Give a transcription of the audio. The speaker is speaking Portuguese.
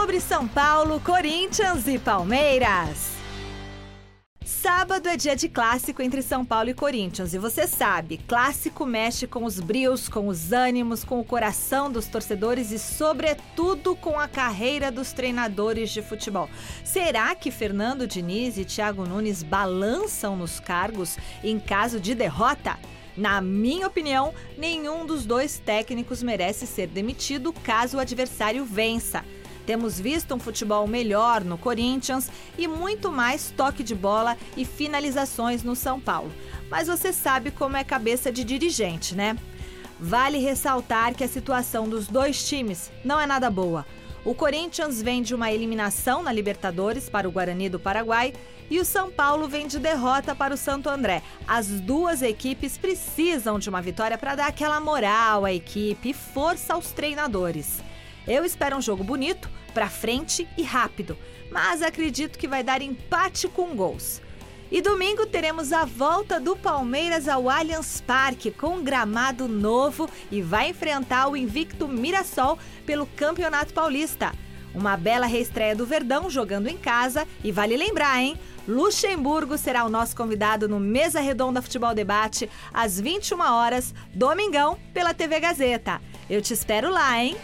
sobre São Paulo, Corinthians e Palmeiras. Sábado é dia de clássico entre São Paulo e Corinthians. E você sabe, clássico mexe com os brios, com os ânimos, com o coração dos torcedores e, sobretudo, com a carreira dos treinadores de futebol. Será que Fernando Diniz e Thiago Nunes balançam nos cargos em caso de derrota? Na minha opinião, nenhum dos dois técnicos merece ser demitido caso o adversário vença. Temos visto um futebol melhor no Corinthians e muito mais toque de bola e finalizações no São Paulo. Mas você sabe como é cabeça de dirigente, né? Vale ressaltar que a situação dos dois times não é nada boa. O Corinthians vem de uma eliminação na Libertadores para o Guarani do Paraguai e o São Paulo vem de derrota para o Santo André. As duas equipes precisam de uma vitória para dar aquela moral à equipe e força aos treinadores. Eu espero um jogo bonito, para frente e rápido, mas acredito que vai dar empate com gols. E domingo teremos a volta do Palmeiras ao Allianz Parque com um gramado novo e vai enfrentar o invicto Mirassol pelo Campeonato Paulista. Uma bela reestreia do Verdão jogando em casa e vale lembrar, hein? Luxemburgo será o nosso convidado no Mesa Redonda Futebol Debate às 21 horas, domingão, pela TV Gazeta. Eu te espero lá, hein?